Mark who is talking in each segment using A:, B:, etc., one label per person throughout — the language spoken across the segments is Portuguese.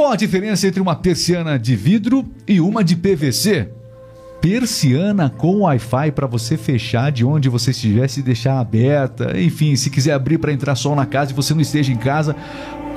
A: Qual a diferença entre uma persiana de vidro e uma de PVC? Persiana com Wi-Fi para você fechar de onde você estiver, se deixar aberta. Enfim, se quiser abrir para entrar sol na casa e você não esteja em casa,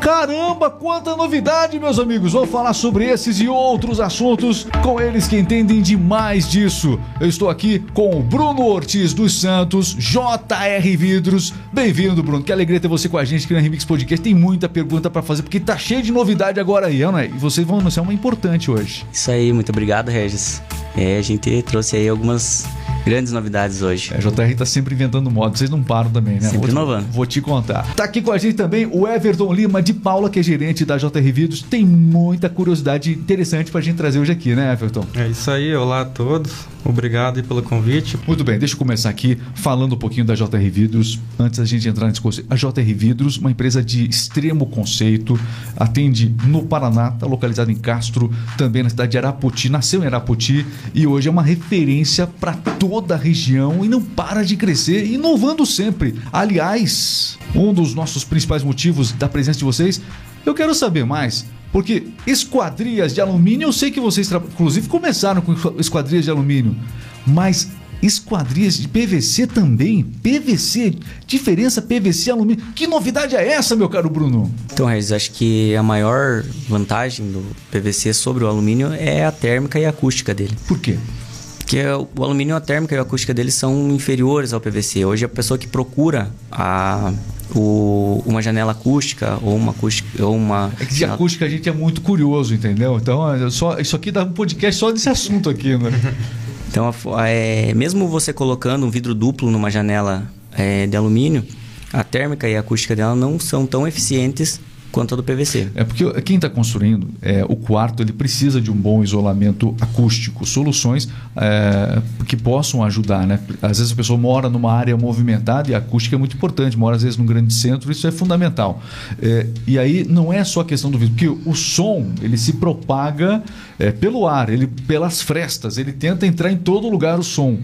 A: Caramba, quanta novidade, meus amigos! Vou falar sobre esses e outros assuntos com eles que entendem demais disso. Eu estou aqui com o Bruno Ortiz dos Santos, JR Vidros. Bem-vindo, Bruno. Que alegria ter você com a gente aqui na Remix Podcast. Tem muita pergunta para fazer porque tá cheio de novidade agora aí, não é? E vocês vão anunciar uma importante hoje.
B: Isso aí, muito obrigado, Regis. É, a gente trouxe aí algumas Grandes novidades hoje.
A: A JR tá sempre inventando modo, vocês não param também, né?
B: Sempre
A: vou,
B: inovando.
A: Vou te contar. Tá aqui com a gente também o Everton Lima de Paula, que é gerente da JR Vidros. Tem muita curiosidade interessante pra gente trazer hoje aqui, né, Everton?
C: É isso aí, olá a todos. Obrigado pelo convite.
A: Muito bem, deixa eu começar aqui falando um pouquinho da JR Vidros. Antes da gente entrar nesse conceito. A JR Vidros, uma empresa de extremo conceito, atende no Paraná, está localizada em Castro, também na cidade de Arapoti. Nasceu em Arapoti e hoje é uma referência para toda a região e não para de crescer, inovando sempre. Aliás, um dos nossos principais motivos da presença de vocês, eu quero saber mais porque esquadrias de alumínio, eu sei que vocês, inclusive, começaram com esquadrias de alumínio, mas esquadrias de PVC também? PVC, diferença PVC alumínio. Que novidade é essa, meu caro Bruno?
B: Então, Regis, acho que a maior vantagem do PVC sobre o alumínio é a térmica e a acústica dele.
A: Por quê?
B: Porque o alumínio, a térmica e a acústica dele são inferiores ao PVC. Hoje a pessoa que procura a o, uma janela acústica ou uma acústica ou uma
A: é que de acústica a gente é muito curioso entendeu então só isso aqui dá um podcast só desse assunto aqui né
B: então é, mesmo você colocando um vidro duplo numa janela é, de alumínio a térmica e a acústica dela não são tão eficientes quanto a do PVC.
A: É porque quem está construindo é, o quarto ele precisa de um bom isolamento acústico, soluções é, que possam ajudar, né? Às vezes a pessoa mora numa área movimentada e a acústica é muito importante, mora às vezes num grande centro, isso é fundamental. É, e aí não é só a questão do vidro, porque o som ele se propaga é, pelo ar, ele pelas frestas, ele tenta entrar em todo lugar o som.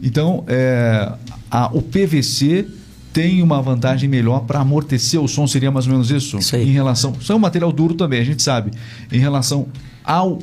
A: Então é, a, o PVC tem uma vantagem melhor para amortecer o som, seria mais ou menos isso?
B: Isso aí.
A: Em relação, isso é um material duro também, a gente sabe. Em relação ao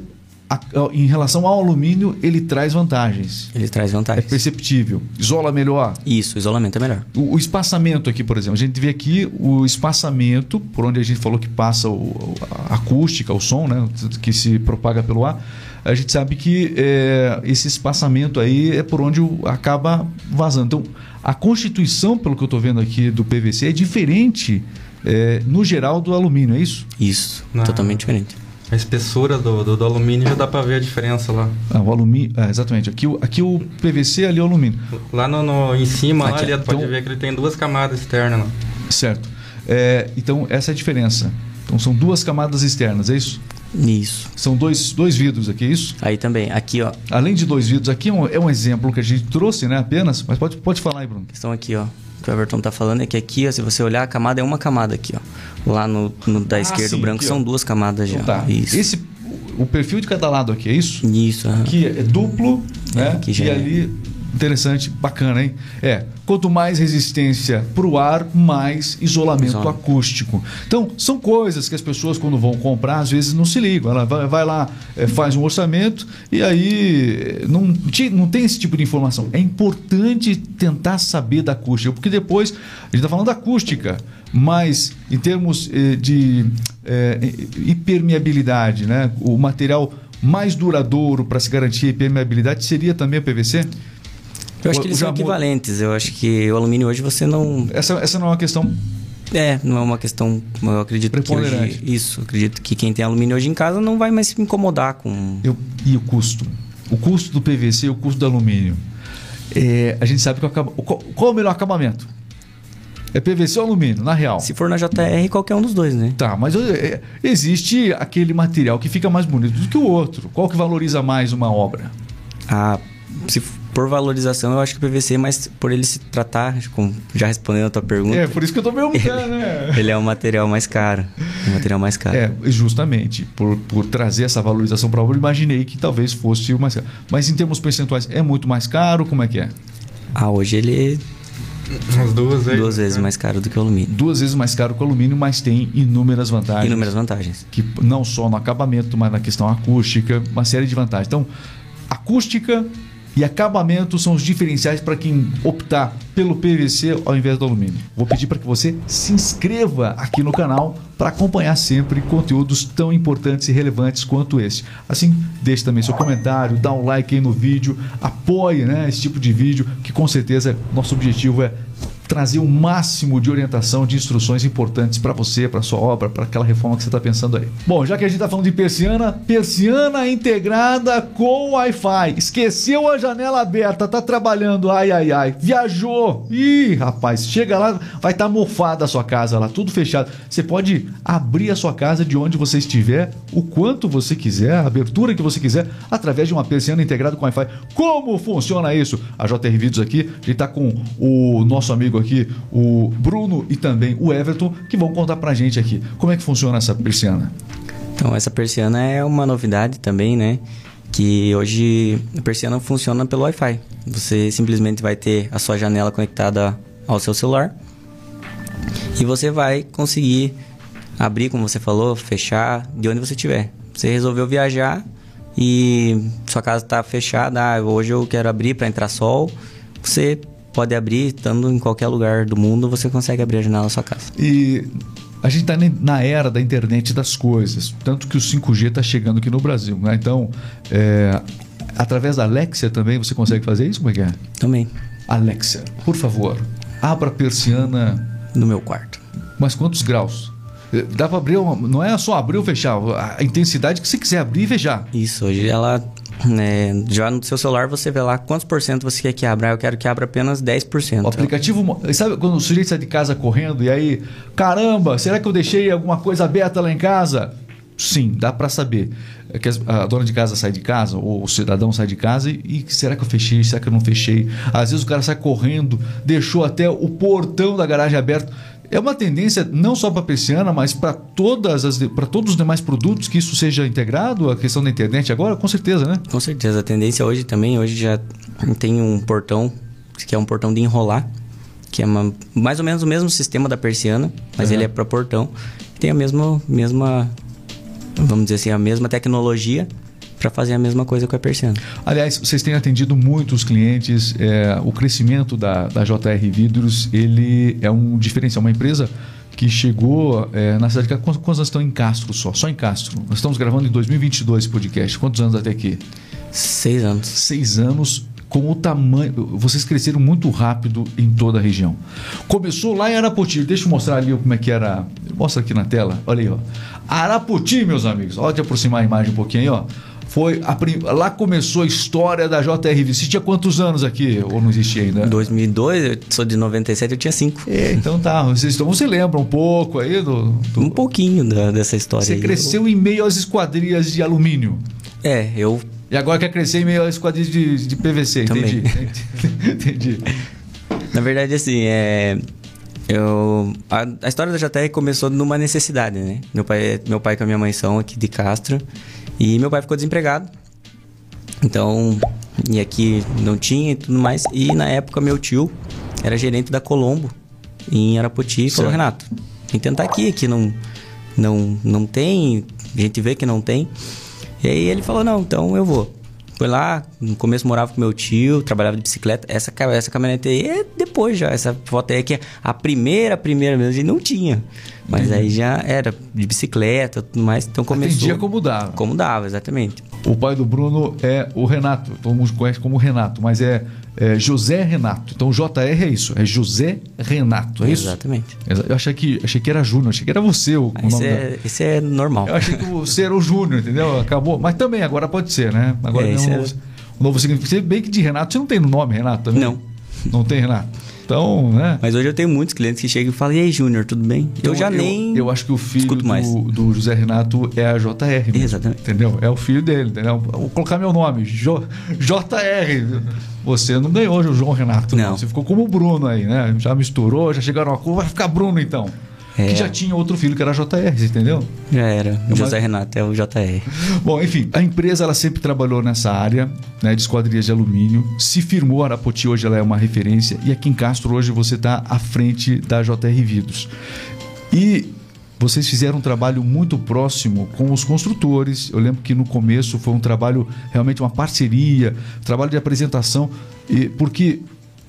A: a, em relação ao alumínio, ele traz vantagens.
B: Ele traz vantagens.
A: É perceptível. Isola melhor.
B: Isso, isolamento é melhor.
A: O, o, espaçamento aqui, por exemplo, a gente vê aqui o espaçamento, por onde a gente falou que passa o, a acústica, o som, né, que se propaga pelo ar. A gente sabe que é, esse espaçamento aí é por onde acaba vazando. Então, a constituição, pelo que eu estou vendo aqui do PVC, é diferente é, no geral do alumínio, é isso?
B: Isso, Na... totalmente diferente.
C: A espessura do, do, do, alumínio já dá para ver a diferença lá.
A: Ah, o alumínio, é, exatamente. Aqui, aqui o PVC, ali o alumínio.
C: Lá no, no em cima, aqui, lá, ali, então, pode ver que ele tem duas camadas externas. Lá.
A: Certo. É, então, essa é a diferença. Então, são duas camadas externas, é isso?
B: Isso.
A: São dois, dois vidros aqui, é isso?
B: Aí também, aqui ó.
A: Além de dois vidros, aqui é um, é um exemplo que a gente trouxe, né? Apenas, mas pode, pode falar aí, Bruno. A
B: questão aqui, ó. O que o Everton tá falando é que aqui, ó, se você olhar, a camada é uma camada aqui, ó. Lá no, no da ah, esquerda, sim, o branco, aqui, são duas camadas já.
A: Então, tá. Isso. Esse, o perfil de cada lado aqui, é isso?
B: Isso.
A: Aqui é duplo, é, né? Aqui já e é. ali Interessante, bacana, hein? É, quanto mais resistência para o ar, mais isolamento Exato. acústico. Então, são coisas que as pessoas, quando vão comprar, às vezes não se ligam. Ela vai, vai lá, é, faz um orçamento e aí não, não tem esse tipo de informação. É importante tentar saber da acústica, porque depois a gente está falando da acústica, mas em termos eh, de eh, impermeabilidade, né? o material mais duradouro para se garantir a impermeabilidade seria também o PVC?
B: Eu acho que eles são equivalentes. Eu acho que o alumínio hoje você não.
A: Essa, essa não é uma questão.
B: É, não é uma questão. Eu acredito que hoje. Isso, acredito que quem tem alumínio hoje em casa não vai mais se incomodar com.
A: Eu, e o custo? O custo do PVC e o custo do alumínio. É, a gente sabe que acaba, qual, qual é o melhor acabamento? É PVC ou alumínio, na real?
B: Se for na JR, qualquer um dos dois, né?
A: Tá, mas é, existe aquele material que fica mais bonito do que o outro. Qual que valoriza mais uma obra?
B: Ah, se por valorização, eu acho que o PVC, mas por ele se tratar, como já respondendo a tua pergunta.
A: É, por isso que eu tô perguntando, né?
B: Ele é um material mais caro. Um material mais caro.
A: É, justamente. Por, por trazer essa valorização para a obra, imaginei que talvez fosse o mais caro. Mas em termos percentuais, é muito mais caro? Como é que é?
B: Ah, hoje ele
C: Umas duas vezes.
B: Duas vezes mais caro do que o alumínio.
A: Duas vezes mais caro que o alumínio, mas tem inúmeras vantagens.
B: Inúmeras vantagens.
A: Que não só no acabamento, mas na questão acústica, uma série de vantagens. Então, acústica e acabamento são os diferenciais para quem optar pelo PVC ao invés do alumínio. Vou pedir para que você se inscreva aqui no canal para acompanhar sempre conteúdos tão importantes e relevantes quanto esse. Assim, deixe também seu comentário, dá um like aí no vídeo, apoie né, esse tipo de vídeo, que com certeza nosso objetivo é trazer o máximo de orientação, de instruções importantes para você, para sua obra, para aquela reforma que você está pensando aí. Bom, já que a gente está falando de persiana, persiana integrada com Wi-Fi. Esqueceu a janela aberta, tá trabalhando, ai ai ai, viajou. Ih, rapaz, chega lá, vai estar tá mofada a sua casa lá, tudo fechado. Você pode abrir a sua casa de onde você estiver, o quanto você quiser, a abertura que você quiser, através de uma persiana integrada com Wi-Fi. Como funciona isso? A JR Vídeos aqui, a gente está com o nosso amigo aqui, o Bruno e também o Everton, que vão contar pra gente aqui como é que funciona essa persiana.
B: Então, essa persiana é uma novidade também, né? Que hoje a persiana funciona pelo Wi-Fi. Você simplesmente vai ter a sua janela conectada ao seu celular e você vai conseguir abrir, como você falou, fechar de onde você estiver. Você resolveu viajar e sua casa está fechada, ah, hoje eu quero abrir para entrar sol. Você pode abrir, estando em qualquer lugar do mundo, você consegue abrir a janela da sua casa.
A: E a gente está na era da internet das coisas, tanto que o 5G está chegando aqui no Brasil. Né? Então, é, através da Alexia também você consegue fazer isso? Como é que é?
B: Também.
A: Alexia, por favor, abra a persiana.
B: No meu quarto.
A: Mas quantos graus? Dá para abrir, uma, não é só abrir ou fechar, a intensidade que você quiser abrir e fechar.
B: Isso, hoje ela é, já no seu celular você vê lá quantos por cento você quer que abra. Eu quero que abra apenas 10%.
A: O aplicativo. Sabe quando o sujeito sai de casa correndo e aí, caramba, será que eu deixei alguma coisa aberta lá em casa? Sim, dá para saber. É que a dona de casa sai de casa, ou o cidadão sai de casa e, e, será que eu fechei? Será que eu não fechei? Às vezes o cara sai correndo, deixou até o portão da garagem aberto. É uma tendência não só para a persiana, mas para todas as para todos os demais produtos que isso seja integrado, a questão da internet agora, com certeza, né?
B: Com certeza. A tendência hoje também, hoje já tem um portão, que é um portão de enrolar, que é uma, mais ou menos o mesmo sistema da persiana, mas uhum. ele é para portão. Tem a mesma, mesma, vamos dizer assim, a mesma tecnologia, para fazer a mesma coisa com a persiana.
A: Aliás, vocês têm atendido muitos clientes. É, o crescimento da, da JR Vidros ele é um diferencial. Uma empresa que chegou é, na cidade de Quantos, quantos anos estão em Castro só? Só em Castro. Nós estamos gravando em 2022 esse podcast. Quantos anos até aqui?
B: Seis anos.
A: Seis anos com o tamanho. Vocês cresceram muito rápido em toda a região. Começou lá em Arapoti. Deixa eu mostrar ali como é que era. Mostra aqui na tela. Olha aí, ó. Arapoti, meus amigos. Pode aproximar a imagem um pouquinho aí, ó. Foi a, lá começou a história da JRV. Você tinha quantos anos aqui? Ou não existia ainda?
B: Em 2002, eu sou de 97, eu tinha 5.
A: É, então tá. Vocês, então você lembra um pouco aí do. do...
B: Um pouquinho da, dessa história.
A: Você
B: aí.
A: cresceu eu... em meio às esquadrias de alumínio.
B: É, eu.
A: E agora quer crescer em meio às esquadrias de, de PVC.
B: Também.
A: Entendi. Entendi.
B: Na verdade, assim, é. Eu, a, a, história da JR começou numa necessidade, né? Meu pai, meu pai com a minha mãe são aqui de Castro. E meu pai ficou desempregado. Então, e aqui não tinha e tudo mais. E na época meu tio era gerente da Colombo em Arapoti e falou, Renato, tem que tentar aqui, aqui não, não, não tem, a gente vê que não tem. E aí ele falou, não, então eu vou. Foi lá, no começo morava com meu tio, trabalhava de bicicleta. Essa, essa caminhonete aí é depois já. Essa foto aí é que é a primeira, a primeira mesmo, a gente não tinha. Mas uhum. aí já era de bicicleta tudo mais. Então começou.
A: Atendia como dava.
B: Como dava, exatamente.
A: O pai do Bruno é o Renato. Todo mundo conhece como Renato, mas é, é José Renato. Então JR é isso, é José Renato, é
B: isso? Exatamente.
A: Eu achei que, achei que era Júnior, achei que era você o,
B: ah, esse, é, da... é normal.
A: Eu achei que você era o Júnior, entendeu? Acabou. Mas também agora pode ser, né? Agora é, um, é... um novo significado. Bem que de Renato, você não tem no nome Renato também?
B: Não.
A: Não tem Renato. Então, né?
B: Mas hoje eu tenho muitos clientes que chegam e falam: E aí, Júnior, tudo bem?
A: Então,
B: eu já
A: eu,
B: nem.
A: Eu acho que o filho do, do, José Renato é a JR. Mesmo,
B: Exatamente.
A: Entendeu? É o filho dele, entendeu? Vou colocar meu nome, J, JR. Você não ganhou o João Renato,
B: não.
A: Você ficou como o Bruno aí, né? Já misturou, já chegaram a cor, vai ficar Bruno então. É. que já tinha outro filho que era JR, entendeu?
B: Já era. É José Renato é o JR.
A: Bom, enfim, a empresa ela sempre trabalhou nessa área né, de esquadrias de alumínio, se firmou, a Arapoti hoje ela é uma referência e aqui em Castro hoje você está à frente da JR Vidros. E vocês fizeram um trabalho muito próximo com os construtores. Eu lembro que no começo foi um trabalho realmente uma parceria, trabalho de apresentação, e porque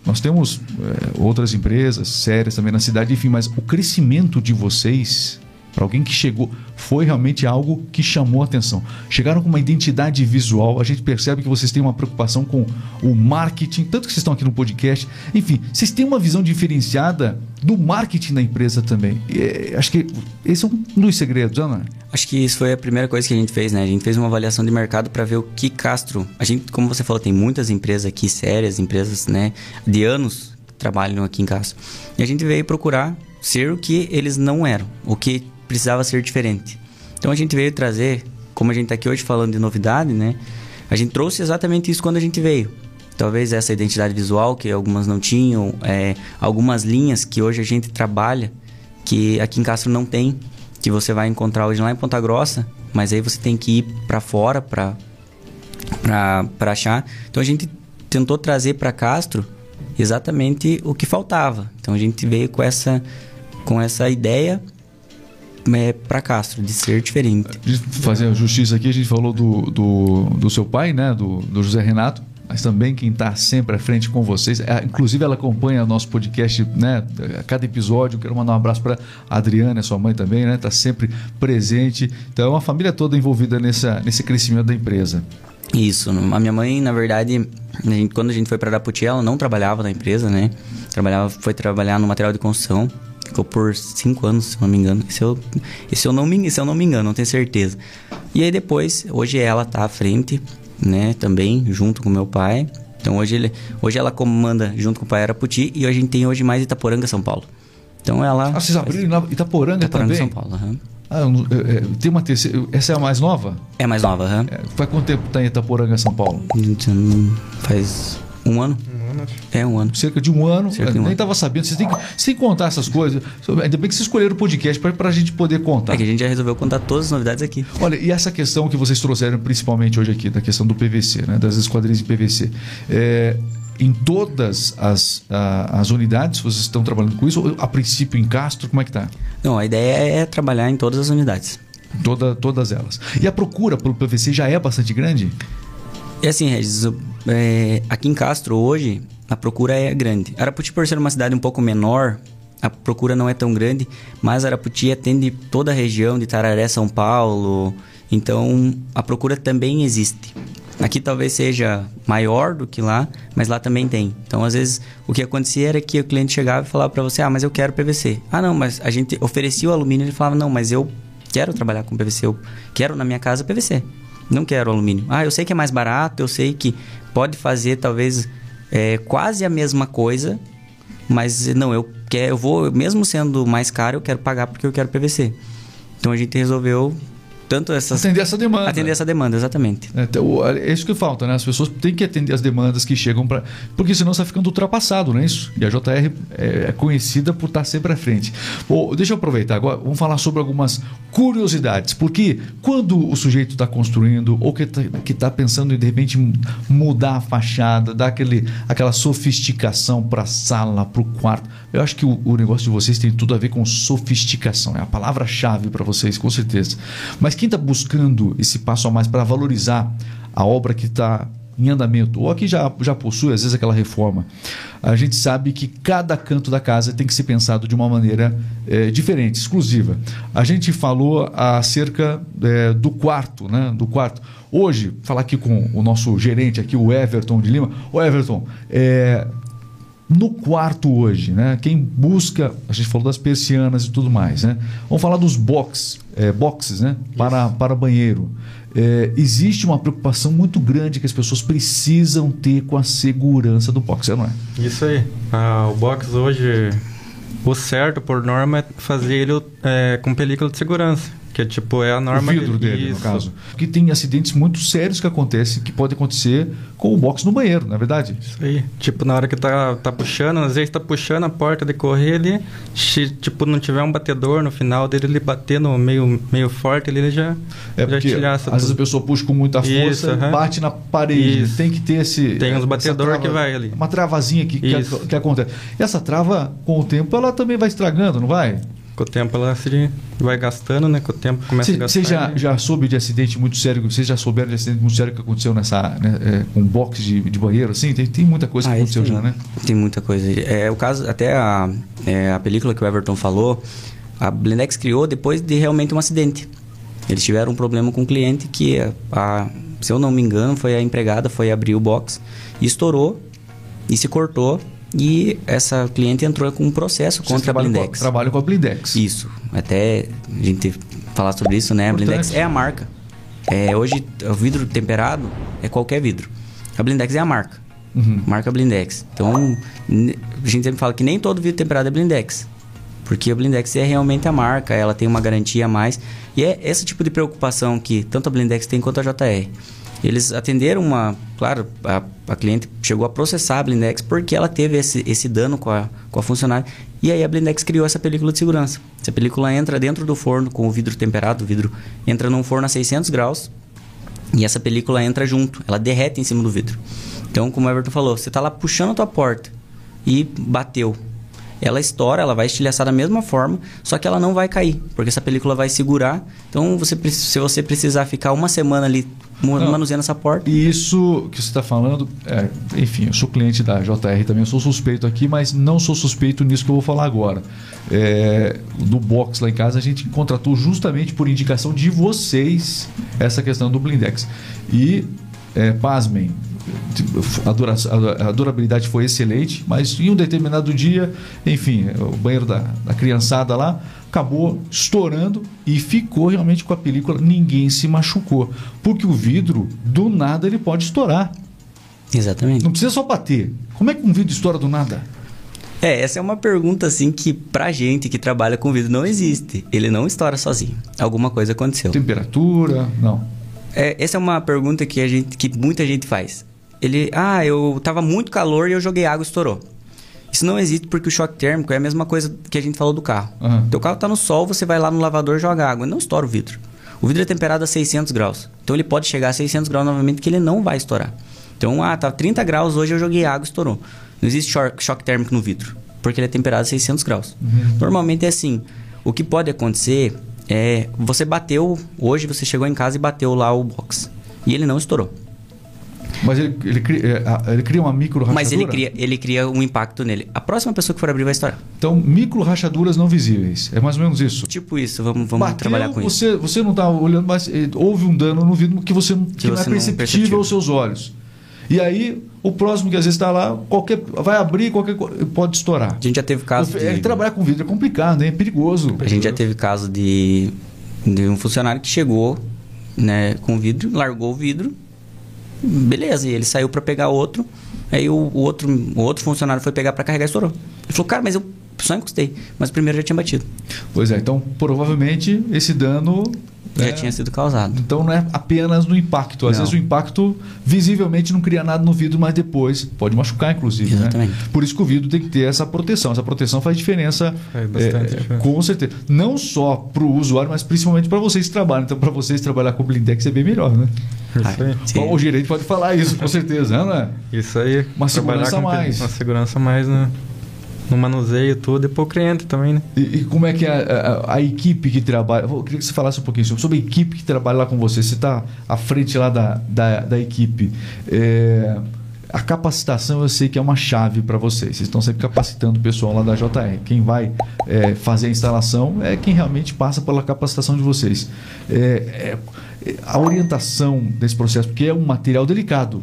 A: nós temos é, outras empresas sérias também na cidade, enfim, mas o crescimento de vocês para alguém que chegou, foi realmente algo que chamou a atenção. Chegaram com uma identidade visual, a gente percebe que vocês têm uma preocupação com o marketing, tanto que vocês estão aqui no podcast. Enfim, vocês têm uma visão diferenciada do marketing da empresa também. E, acho que esse é um dos segredos, Ana.
B: Acho que isso foi a primeira coisa que a gente fez, né? A gente fez uma avaliação de mercado para ver o que Castro. A gente, como você falou, tem muitas empresas aqui sérias, empresas, né, de anos que trabalham aqui em Castro. E a gente veio procurar ser o que eles não eram, o que precisava ser diferente. Então a gente veio trazer, como a gente está aqui hoje falando de novidade, né? A gente trouxe exatamente isso quando a gente veio. Talvez essa identidade visual que algumas não tinham, é, algumas linhas que hoje a gente trabalha, que aqui em Castro não tem, que você vai encontrar hoje lá em Ponta Grossa, mas aí você tem que ir para fora para achar. Então a gente tentou trazer para Castro exatamente o que faltava. Então a gente veio com essa com essa ideia é, para Castro, de ser diferente.
A: Fazer a justiça aqui, a gente falou do, do, do seu pai, né? Do, do José Renato mas também quem está sempre à frente com vocês. É, inclusive, ela acompanha o nosso podcast, né? A cada episódio. Quero mandar um abraço para a Adriana, sua mãe também, né? Está sempre presente. Então, é uma família toda envolvida nessa, nesse crescimento da empresa.
B: Isso. A minha mãe, na verdade, a gente, quando a gente foi para Araputi, ela não trabalhava na empresa, né? Trabalhava, foi trabalhar no material de construção. Ficou por cinco anos, se não me engano. Esse eu, esse eu, não, me, esse eu não me engano, não tenho certeza. E aí depois, hoje ela tá à frente, né? Também, junto com meu pai. Então hoje, ele, hoje ela comanda junto com o pai Araputi e a gente tem hoje mais Itaporanga, São Paulo. Então ela.
A: Ah, vocês abriram Itaporanga, Itaporanga também?
B: São Paulo, uhum.
A: Ah, é, tem uma terceira. Essa é a mais nova?
B: É a mais nova, aham. Uhum.
A: É, faz quanto tempo tá em Itaporanga, São Paulo?
B: Faz um ano. É um ano.
A: Cerca de um ano. De um nem estava sabendo. Vocês têm, que, vocês contar essas coisas. Ainda bem que vocês escolheram o podcast para a gente poder contar.
B: É que a gente já resolveu contar todas as novidades aqui.
A: Olha, e essa questão que vocês trouxeram principalmente hoje aqui, da questão do PVC, né, das esquadrias de PVC. É, em todas as, a, as unidades vocês estão trabalhando com isso? Ou a princípio em Castro, como é que está?
B: Não, a ideia é trabalhar em todas as unidades.
A: Toda, todas elas. E a procura pelo PVC já é bastante grande?
B: É assim, Regis, é, aqui em Castro hoje a procura é grande. Araputi, por ser uma cidade um pouco menor, a procura não é tão grande, mas Araputi atende toda a região de Tararé, São Paulo, então a procura também existe. Aqui talvez seja maior do que lá, mas lá também tem. Então, às vezes, o que acontecia era que o cliente chegava e falava para você: Ah, mas eu quero PVC. Ah, não, mas a gente oferecia o alumínio e ele falava: Não, mas eu quero trabalhar com PVC, eu quero na minha casa PVC. Não quero alumínio. Ah, eu sei que é mais barato, eu sei que pode fazer talvez é, quase a mesma coisa, mas não, eu quero, eu vou, mesmo sendo mais caro, eu quero pagar porque eu quero PVC. Então a gente resolveu tanto essas
A: atender essa demanda.
B: Atender essa demanda exatamente.
A: É, então, é isso que falta né? As pessoas têm que atender as demandas que chegam para porque senão está ficando ultrapassado não é isso? E a JR é, é conhecida por estar sempre à frente. Bom, deixa eu aproveitar agora vamos falar sobre algumas curiosidades porque quando o sujeito está construindo ou que está que tá pensando em de repente mudar a fachada dar aquele aquela sofisticação para a sala para o quarto eu acho que o, o negócio de vocês tem tudo a ver com sofisticação é a palavra chave para vocês com certeza mas mas quem está buscando esse passo a mais para valorizar a obra que está em andamento, ou aqui já, já possui, às vezes, aquela reforma, a gente sabe que cada canto da casa tem que ser pensado de uma maneira é, diferente, exclusiva. A gente falou acerca é, do quarto, né? Do quarto. Hoje, falar aqui com o nosso gerente aqui, o Everton de Lima. Ô Everton, é, no quarto hoje, né? Quem busca, a gente falou das persianas e tudo mais, né? Vamos falar dos box, é, boxes, né? Para, para banheiro. É, existe uma preocupação muito grande que as pessoas precisam ter com a segurança do box, não é?
C: Isso aí. Ah, o box hoje, o certo por norma é fazer ele é, com película de segurança. Que tipo, é a norma.
A: O vidro dele, Isso. no caso. Porque tem acidentes muito sérios que acontecem, que pode acontecer com o box no banheiro, não é verdade?
C: Isso aí. Tipo, na hora que tá, tá puxando, às vezes tá puxando a porta de correr ali, se tipo, não tiver um batedor no final dele, ele bater no meio, meio forte, ele já,
A: é já estilhaça. Às vezes a pessoa puxa com muita força Isso, bate na parede. Isso. Tem que ter esse.
C: Tem uns batedores que vai ali.
A: Uma travazinha que, que, que acontece. E essa trava, com o tempo, ela também vai estragando, não vai?
C: Com o tempo ela se vai gastando, né? Com o tempo começa
A: cê,
C: a gastar.
A: Você já, já soube de acidente muito sério? Vocês já souberam de acidente muito sério que aconteceu nessa, né, é, com box de, de banheiro? Assim, tem, tem muita coisa que ah, aconteceu
B: tem,
A: já, né?
B: Tem muita coisa. É, o caso, até a, é, a película que o Everton falou, a Blindex criou depois de realmente um acidente. Eles tiveram um problema com o cliente que, a, a, se eu não me engano, foi a empregada, foi abrir o box e estourou e se cortou e essa cliente entrou com um processo Vocês contra a Blindex.
A: Com, trabalho com a Blindex.
B: Isso. Até a gente falar sobre isso, né? A Blindex é a marca. É, hoje, o vidro temperado é qualquer vidro. A Blindex é a marca. Uhum. Marca Blindex. Então, a gente sempre fala que nem todo vidro temperado é Blindex. Porque a Blindex é realmente a marca, ela tem uma garantia a mais. E é esse tipo de preocupação que tanto a Blindex tem quanto a JR. Eles atenderam uma. Claro, a, a cliente chegou a processar a Blindex porque ela teve esse, esse dano com a, com a funcionária. E aí a Blindex criou essa película de segurança. Essa película entra dentro do forno com o vidro temperado, o vidro entra num forno a 600 graus e essa película entra junto, ela derrete em cima do vidro. Então, como o Everton falou, você está lá puxando a tua porta e bateu ela estoura, ela vai estilhaçar da mesma forma, só que ela não vai cair, porque essa película vai segurar. Então, você, se você precisar ficar uma semana ali manuseando essa porta.
A: E isso que você está falando, é, enfim, eu sou cliente da JR também, eu sou suspeito aqui, mas não sou suspeito nisso que eu vou falar agora. É, no box lá em casa, a gente contratou justamente por indicação de vocês essa questão do blindex. E, é, pasmem, a, dura, a, durabilidade foi excelente, mas em um determinado dia, enfim, o banheiro da, da criançada lá acabou estourando e ficou realmente com a película. Ninguém se machucou, porque o vidro, do nada, ele pode estourar.
B: Exatamente.
A: Não precisa só bater. Como é que um vidro estoura do nada?
B: É, essa é uma pergunta assim que pra gente que trabalha com vidro não existe. Ele não estoura sozinho. Alguma coisa aconteceu.
A: Temperatura? Não.
B: É, essa é uma pergunta que a gente que muita gente faz. Ele, ah, eu tava muito calor e eu joguei água e estourou. Isso não existe porque o choque térmico é a mesma coisa que a gente falou do carro. Uhum. Teu carro tá no sol, você vai lá no lavador e joga água. Não estoura o vidro. O vidro é temperado a 600 graus. Então ele pode chegar a 600 graus novamente que ele não vai estourar. Então, ah, tá 30 graus, hoje eu joguei água e estourou. Não existe choque, choque térmico no vidro, porque ele é temperado a 600 graus. Uhum. Normalmente é assim. O que pode acontecer é você bateu, hoje você chegou em casa e bateu lá o box. E ele não estourou.
A: Mas ele, ele, cria, é, ele cria uma micro rachadura?
B: Mas ele cria, ele cria um impacto nele. A próxima pessoa que for abrir vai estourar.
A: Então, micro rachaduras não visíveis. É mais ou menos isso?
B: Tipo isso. Vamos, vamos Bateu, trabalhar com
A: você,
B: isso.
A: Você não está olhando, mas eh, houve um dano no vidro que você, que, que não é perceptível aos seus olhos. E aí, o próximo que às vezes está lá, qualquer, vai abrir, qualquer pode estourar.
B: A gente já teve caso
A: de... Trabalhar com vidro é complicado, hein? é perigoso.
B: A gente já teve caso de, de um funcionário que chegou né, com vidro, largou o vidro, Beleza, e ele saiu para pegar outro. Aí o, o, outro, o outro funcionário foi pegar para carregar e estourou. Ele falou, cara, mas eu só encostei. Mas o primeiro já tinha batido.
A: Pois é, então provavelmente esse dano
B: já é, tinha sido causado.
A: Então não é apenas no impacto. Às não. vezes o impacto visivelmente não cria nada no vidro, mas depois pode machucar, inclusive. Né? Exatamente. Né? Por isso que o vidro tem que ter essa proteção. Essa proteção faz diferença, é, bastante, é, com certeza. Não só para o usuário, mas principalmente para vocês que trabalham. Então, para vocês trabalhar com o Blindex é bem melhor, né? Isso aí. o gerente pode falar isso, com certeza, né?
C: Isso aí.
A: Uma segurança a mais.
C: Uma segurança a mais, né? No manuseio tudo e para o cliente também, né?
A: E, e como é que é a, a, a, equipe que trabalha... Eu queria que você falasse um pouquinho sobre a equipe que trabalha lá com você. Você está à frente lá da, da, da equipe. É, a capacitação eu sei que é uma chave para vocês. Vocês estão sempre capacitando o pessoal lá da JR. Quem vai é, fazer a instalação é quem realmente passa pela capacitação de vocês. É, é, a orientação desse processo, porque é um material delicado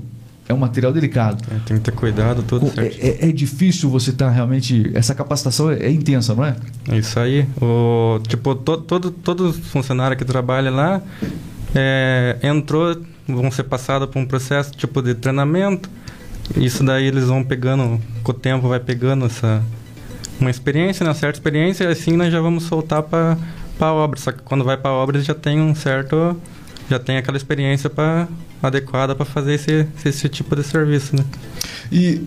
A: é um material delicado.
C: É, tem que ter cuidado, tudo
A: Com, certo. É, é, difícil você estar tá realmente. Essa capacitação é, é, intensa, não é?
C: É isso aí. O, tipo, to, todo, todo funcionário que trabalha lá é, entrou, vão ser passados por um processo tipo de treinamento. Isso daí eles vão pegando, com o tempo vai pegando essa uma experiência, né? uma certa experiência, e assim nós já vamos soltar para para obra. Só que quando vai para obra ele já tem um certo, já tem aquela experiência para adequada para fazer esse, esse tipo de serviço, né?
A: E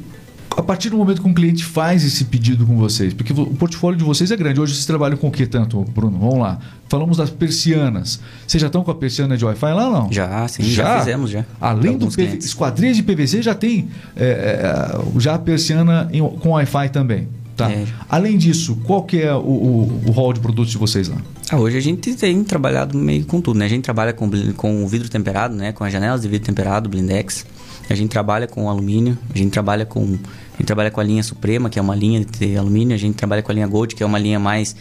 A: a partir do momento que um cliente faz esse pedido com vocês, porque o portfólio de vocês é grande. Hoje vocês trabalham com o que tanto, Bruno? Vamos lá. Falamos das persianas. Vocês já estão com a persiana de Wi-Fi lá não?
B: Já, sim, já, já fizemos já.
A: Além do PV, esquadrias de PVC já tem é, é, já a persiana em, com Wi-Fi também. Tá. É. Além disso, qual que é o, o, o hall de produtos de vocês lá?
B: Ah, hoje a gente tem trabalhado meio com tudo, né? A gente trabalha com, com vidro temperado, né? Com as janelas de vidro temperado, blindex. A gente trabalha com alumínio, a gente trabalha com a gente trabalha com a linha Suprema, que é uma linha de alumínio, a gente trabalha com a linha Gold, que é uma linha mais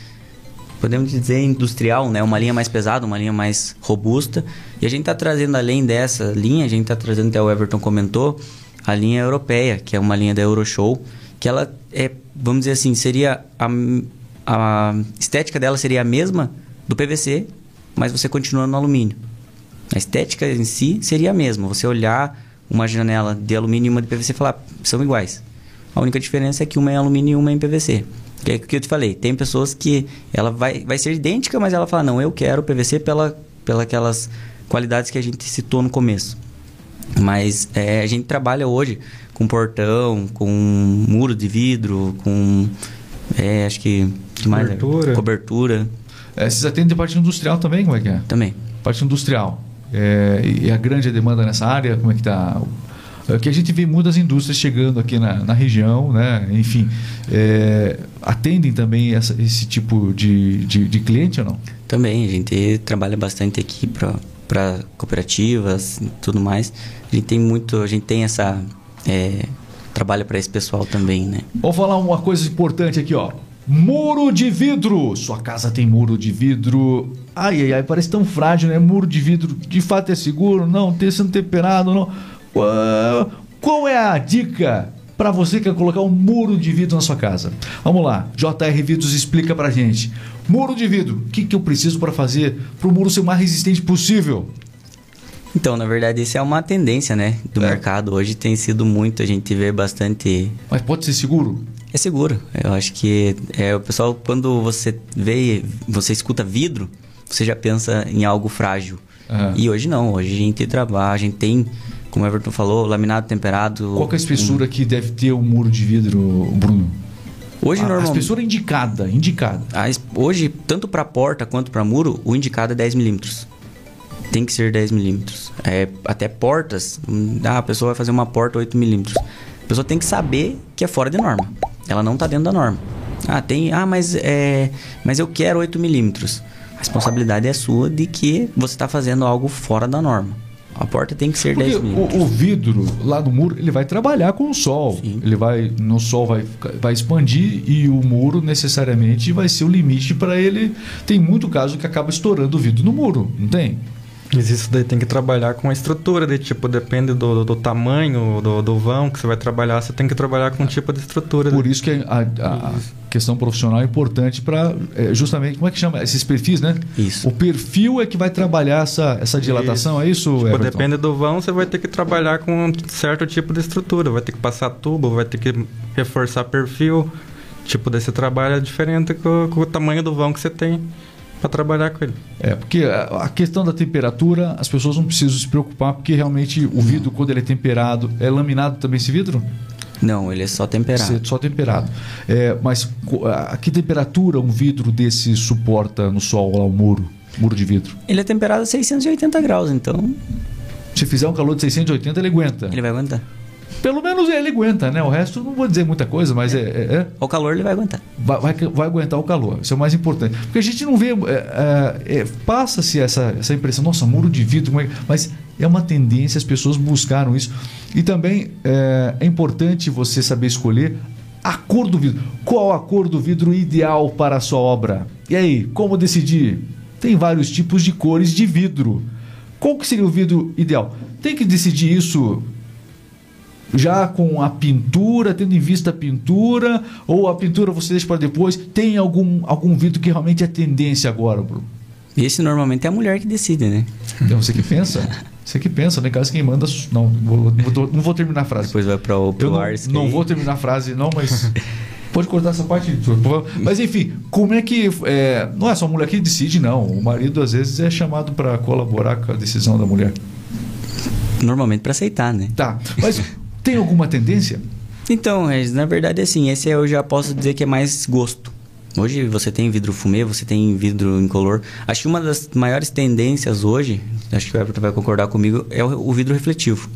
B: podemos dizer industrial, né? Uma linha mais pesada, uma linha mais robusta. E a gente está trazendo além dessa linha, a gente está trazendo até o Everton comentou, a linha europeia, que é uma linha da Euroshow, que ela é, vamos dizer assim, seria a, a estética dela seria a mesma do PVC, mas você continua no alumínio. A estética em si seria a mesma. Você olhar uma janela de alumínio e uma de PVC e falar, são iguais. A única diferença é que uma é alumínio e uma é em PVC. Que é o que eu te falei. Tem pessoas que ela vai, vai ser idêntica, mas ela fala, não, eu quero PVC pela, pela aquelas qualidades que a gente citou no começo. Mas é, a gente trabalha hoje com portão, com muro de vidro, com. É, acho que. que mais,
C: cobertura.
B: Cobertura.
A: É, vocês atendem parte industrial também? Como é que é?
B: Também.
A: Parte industrial. É, e a grande demanda nessa área, como é que está? É que a gente vê muitas indústrias chegando aqui na, na região, né? enfim, é, atendem também essa, esse tipo de, de, de, cliente ou não?
B: Também, a gente trabalha bastante aqui para cooperativas e tudo mais. A gente tem muito, a gente tem essa... É, trabalha para esse pessoal também, né?
A: Vou falar uma coisa importante aqui, ó. Muro de vidro. Sua casa tem muro de vidro. Ai, ai, ai, parece tão frágil, né? Muro de vidro. De fato é seguro? Não, ter sendo temperado, não. Qual é a dica para você que quer colocar um muro de vidro na sua casa? Vamos lá, JR Vidros explica para gente. Muro de vidro, o que, que eu preciso para fazer para o muro ser o mais resistente possível?
B: Então, na verdade, isso é uma tendência, né, do é. mercado. Hoje tem sido muito, a gente vê bastante.
A: Mas pode ser seguro?
B: É seguro. Eu acho que é o pessoal quando você vê, você escuta vidro, você já pensa em algo frágil. Uhum. E hoje não. Hoje a gente trabalha, a gente tem como o Everton falou, laminado temperado.
A: Qual é a espessura um... que deve ter o um muro de vidro, Bruno?
B: Hoje, a, normalmente.
A: A espessura indicada, indicada.
B: A, hoje, tanto para porta quanto para muro, o indicado é 10 milímetros. Tem que ser 10 milímetros. É, até portas, ah, a pessoa vai fazer uma porta 8 milímetros. A pessoa tem que saber que é fora de norma. Ela não está dentro da norma. Ah, tem. Ah, mas, é, mas eu quero 8 milímetros. A responsabilidade é sua de que você está fazendo algo fora da norma. A porta tem que ser Porque 10 milímetros.
A: O, o, vidro lá do muro, ele vai trabalhar com o sol. Sim. Ele vai, no sol vai, vai expandir e o muro necessariamente vai ser o limite para ele. Tem muito caso que acaba estourando o vidro no muro, não tem?
C: Mas isso daí tem que trabalhar com a estrutura, de tipo, depende do, do tamanho do, do vão que você vai trabalhar, você tem que trabalhar com um tipo de estrutura.
A: Por isso que a, a, a questão profissional é importante para é, justamente, como é que chama? Esses perfis, né?
B: Isso.
A: O perfil é que vai trabalhar essa, essa dilatação, isso. é isso?
C: Tipo, depende do vão, você vai ter que trabalhar com um certo tipo de estrutura, vai ter que passar tubo, vai ter que reforçar perfil. Tipo desse trabalho é diferente com, com o tamanho do vão que você tem para trabalhar com ele.
A: É, porque a questão da temperatura, as pessoas não precisam se preocupar, porque realmente o vidro, quando ele é temperado, é laminado também esse vidro?
B: Não, ele é só temperado.
A: Só temperado. É, mas a que temperatura um vidro desse suporta no sol, lá, o muro, muro de vidro?
B: Ele é temperado a 680 graus, então...
A: Se fizer um calor de 680, ele aguenta?
B: Ele vai aguentar.
A: Pelo menos ele aguenta, né? O resto não vou dizer muita coisa, mas é. é, é
B: o calor ele vai aguentar.
A: Vai, vai, vai, aguentar o calor. Isso é o mais importante. Porque a gente não vê. É, é, é Passa-se essa, essa impressão, nossa, muro de vidro, mas é uma tendência, as pessoas buscaram isso. E também é, é importante você saber escolher a cor do vidro. Qual a cor do vidro ideal para a sua obra? E aí, como decidir? Tem vários tipos de cores de vidro. Qual que seria o vidro ideal? Tem que decidir isso já com a pintura, tendo em vista a pintura, ou a pintura você deixa para depois? Tem algum, algum vidro que realmente é tendência agora, Bruno?
B: Esse normalmente é a mulher que decide, né?
A: Então você que pensa. Você que pensa, né? Caso quem manda. Não, não vou, não vou terminar a frase.
B: Depois vai para o
A: pro não, não vou terminar a frase, não, mas. Pode cortar essa parte, por favor. Mas enfim, como é que. É, não é só a mulher que decide, não. O marido às vezes é chamado para colaborar com a decisão da mulher.
B: Normalmente para aceitar, né?
A: Tá. Mas tem alguma tendência?
B: Então, Regis, na verdade, assim, esse eu já posso dizer que é mais gosto. Hoje você tem vidro fumê, você tem vidro incolor. Acho que uma das maiores tendências hoje, acho que o Everton vai concordar comigo, é o, o vidro refletivo.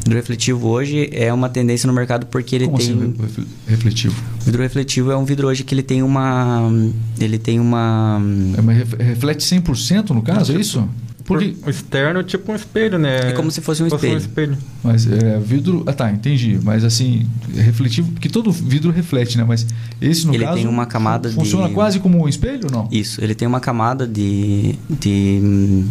B: O vidro refletivo hoje é uma tendência no mercado porque ele
A: Como
B: tem
A: assim, ref- refletivo?
B: o vidro refletivo é um vidro hoje que ele tem uma ele tem uma
A: É, mas ref- reflete 100% no caso, é isso? Porque,
C: O externo é tipo um espelho, né?
B: É como se fosse um espelho.
C: espelho.
A: mas é, vidro. Ah, tá, entendi. Mas assim, refletivo, porque todo vidro reflete, né? Mas esse no
B: Ele
A: caso.
B: tem uma camada
A: fun- Funciona
B: de-
A: quase como um espelho ou não?
B: Isso, ele tem uma camada de, de,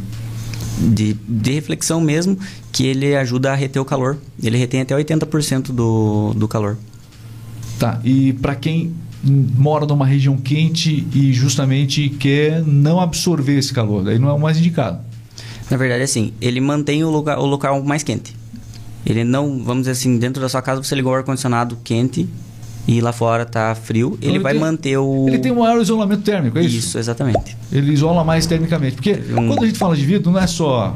B: de, de reflexão mesmo, que ele ajuda a reter o calor. Ele retém até 80% do, do calor.
A: Tá, e para quem mora numa região quente e justamente quer não absorver esse calor, daí não é o mais indicado.
B: Na verdade, assim, ele mantém o lugar, o local mais quente. Ele não, vamos dizer assim, dentro da sua casa você ligou o ar-condicionado quente e lá fora tá frio,
A: Então
B: ele,
A: ele
B: vai
A: tem-
B: manter o...
A: Ele tem um maior isolamento térmico, é isso?
B: Isso, exatamente.
A: Ele isola mais termicamente. Porque
B: Um-
A: quando a gente fala de vidro, não é só.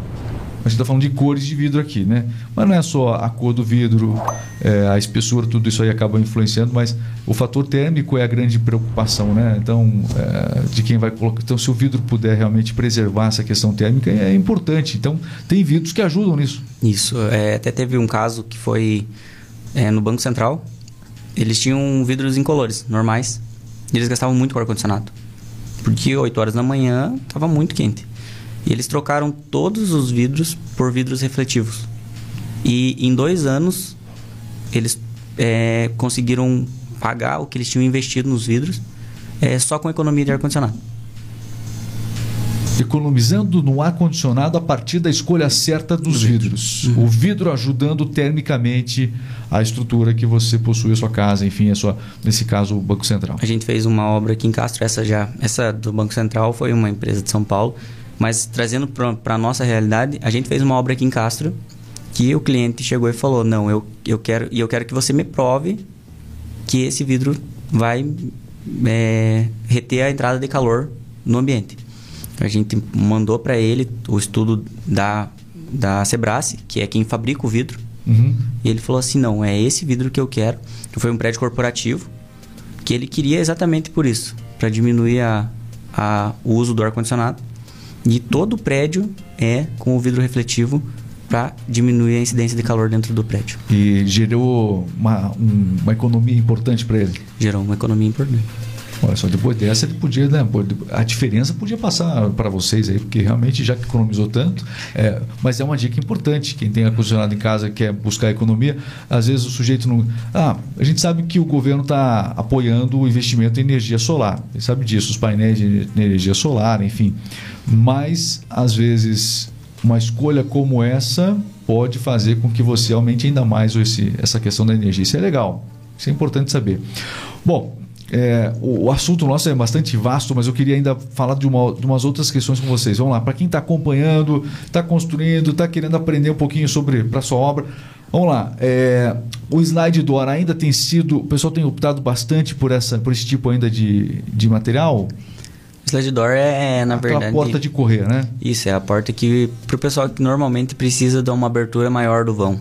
A: A gente está falando de cores de vidro aqui, né? Mas não é só a cor do vidro, é, a espessura, tudo isso aí acaba influenciando, mas o fator térmico é a grande preocupação, né? Então, é, de quem vai colocar. Então, se o vidro puder realmente preservar essa questão térmica, é importante. Então, tem vidros que ajudam nisso.
B: Isso, é, até teve um caso que foi é, no Banco Central. Eles tinham vidros incolores, normais. E eles gastavam muito com ar-condicionado. Porque 8 horas da manhã estava muito quente. E eles trocaram todos os vidros por vidros refletivos. E em dois anos, eles é, conseguiram pagar o que eles tinham investido nos vidros é, só com economia de ar-condicionado.
A: Economizando no ar-condicionado a partir da escolha certa dos vidros. O vidro ajudando termicamente a estrutura que você possui a sua casa, enfim, a sua, nesse caso, o Banco Central.
B: A gente fez uma obra aqui em Castro, essa já, essa do Banco Central foi uma empresa de São Paulo, mas trazendo para a nossa realidade, a gente fez uma obra aqui em Castro que o cliente chegou e falou: "Não, eu, eu quero e eu quero que você me prove que esse vidro vai é, reter a entrada de calor no ambiente". A gente mandou para ele o estudo da da Sebrace, que é quem fabrica o vidro,
A: Uhum.
B: e ele falou assim: não, é esse vidro que eu quero. Que foi um prédio corporativo, que ele queria exatamente por isso para diminuir a, a, o uso do ar-condicionado. E todo o prédio é com o vidro refletivo para diminuir a incidência de calor dentro do prédio.
A: E gerou uma, um- uma economia importante para ele.
B: Gerou uma economia importante.
A: Olha só, depois dessa ele podia, né? A diferença podia passar para vocês aí, porque realmente já que economizou tanto. é, mas é uma dica importante. Quem tem ar-condicionado em casa quer buscar economia, às vezes o sujeito não. Ah, a gente sabe que o governo está apoiando o investimento em energia solar. Ele sabe disso, os painéis de energia solar, enfim. Mas, às vezes, uma escolha como essa pode fazer com que você aumente ainda mais esse, essa questão da energia. Isso é legal. Isso é importante saber. Bom, é, o, o assunto nosso é bastante vasto, mas eu queria ainda falar de, uma, de umas outras questões com vocês. Vamos lá, para quem está acompanhando, está construindo, está querendo aprender um pouquinho sobre para sua obra. Vamos lá, é, o slide door ainda tem sido, o pessoal tem optado bastante por essa, por esse tipo ainda de, de material.
B: O slide door é, na
A: Aquela
B: verdade.
A: porta de correr, né?
B: Isso, é a porta que pro pessoal que normalmente precisa de uma abertura maior do vão.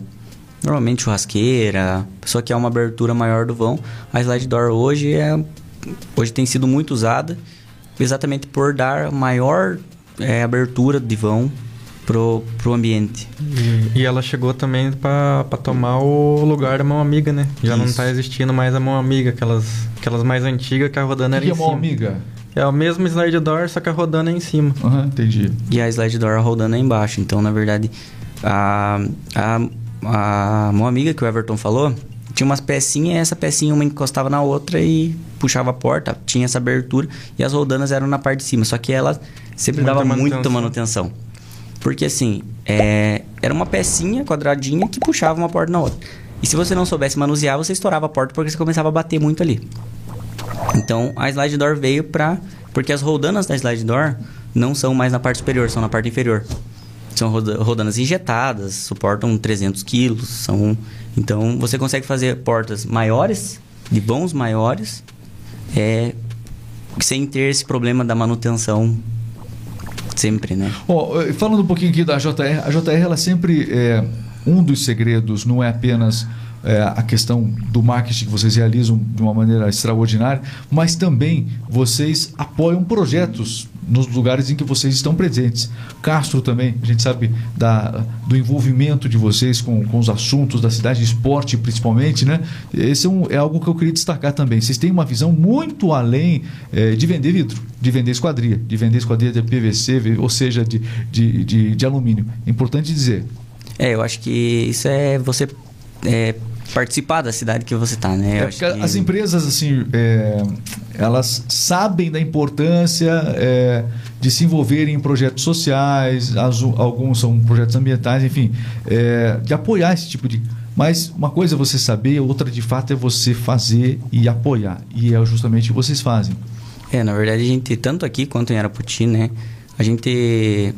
B: Normalmente churrasqueira, pessoa que quer uma abertura maior do vão. A slide door hoje é hoje tem sido muito usada exatamente por dar maior é, abertura de vão pro, pro ambiente.
C: E, e ela chegou também para tomar o lugar da mão amiga, né? Já não
B: Isso.
C: tá existindo mais a mão amiga, aquelas, aquelas mais antigas que a rodana
A: O
C: era
A: que
C: em
A: é
C: cima.
A: mão amiga?
C: É o mesmo slide door, só que a rodana é em cima.
A: Aham, entendi.
B: E a slide door rodando aí embaixo. Então, na verdade, a, a, a amiga que o Everton falou tinha umas pecinhas e essa pecinha uma encostava na outra e puxava a porta, tinha essa abertura e as rodanas eram na parte de cima. Só que ela sempre
C: Muita
B: dava muita
C: manutenção.
B: manutenção. Porque assim, é, era uma pecinha quadradinha que puxava uma porta na outra. E se você não soubesse manusear, você estourava a porta porque você começava a bater muito ali. Então a slide door veio pra. Porque as rodanas da slide door não são mais na parte superior, são na parte inferior. São roda- rodanas injetadas, suportam 300 quilos. São, então você consegue fazer portas maiores de vãos maiores, é, sem ter esse problema da manutenção sempre, né?
A: Oh, falando um pouquinho aqui da JR, a JR ela sempre é um dos segredos, não é apenas é, a questão do marketing que vocês realizam de uma maneira extraordinária, mas também vocês apoiam projetos nos lugares em que vocês estão presentes. Castro também, a gente sabe da, do envolvimento de vocês com, com os assuntos da cidade, esporte principalmente, né? Esse é, um, é, algo que eu queria destacar também. Vocês têm uma visão muito além é, de vender vidro, de vender esquadria, de vender esquadria de PVC, ou seja, de, de, de, de alumínio. É importante dizer.
B: É, eu acho que isso é você é, participar da cidade que você está, né?
A: É que... As empresas, assim, é, elas sabem da importância é, de se envolverem em projetos sociais, as, alguns são projetos ambientais, enfim, é, de apoiar esse tipo de. Mas uma coisa é você saber, outra de fato é você fazer e apoiar. E é justamente o que vocês fazem.
B: É, na verdade, a gente, tanto aqui quanto em Araputi, né? A gente